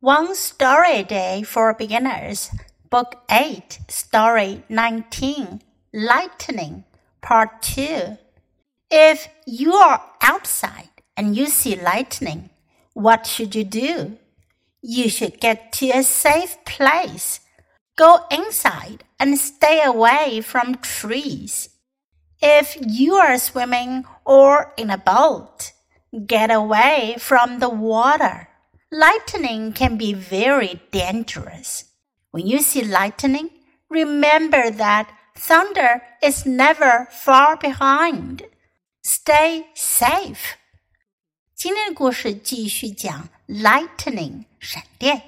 One Story a Day for Beginners, Book 8, Story 19, Lightning, Part 2. If you are outside and you see lightning, what should you do? You should get to a safe place. Go inside and stay away from trees. If you are swimming or in a boat, get away from the water. Lightning can be very dangerous. When you see lightning, remember that thunder is never far behind. Stay safe. 今天的故事继续讲 lightning 闪电。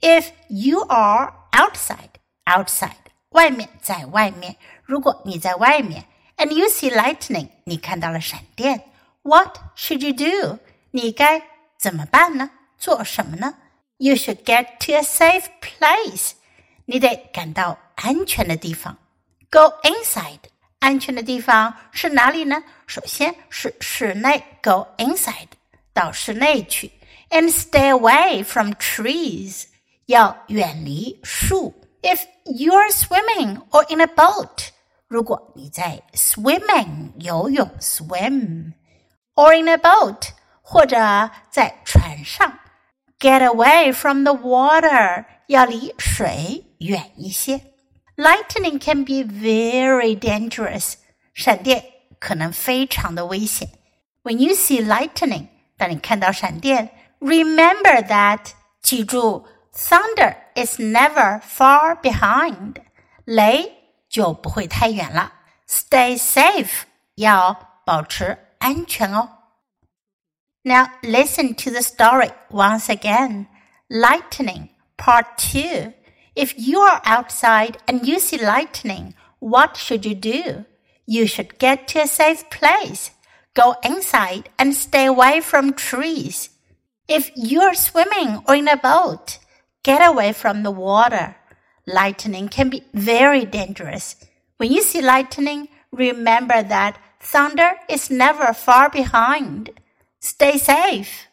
If you are outside, outside 外面在外面，如果你在外面，and you see lightning 你看到了闪电，what should you do？你该怎么办呢？ 做什么呢？You should get to a safe place。你得赶到安全的地方。Go inside。安全的地方是哪里呢？首先是室内，Go inside，到室内去。And stay away from trees，要远离树。If you're swimming or in a boat，如果你在 swimming 游泳 swim，or in a boat，或者在船上。 Get away from the water，要离水远一些。Lightning can be very dangerous，闪电可能非常的危险。When you see lightning，当你看到闪电，remember that，记住，thunder is never far behind，雷就不会太远了。Stay safe，要保持安全哦。 Now listen to the story once again. Lightning, part two. If you are outside and you see lightning, what should you do? You should get to a safe place. Go inside and stay away from trees. If you're swimming or in a boat, get away from the water. Lightning can be very dangerous. When you see lightning, remember that thunder is never far behind. Stay safe.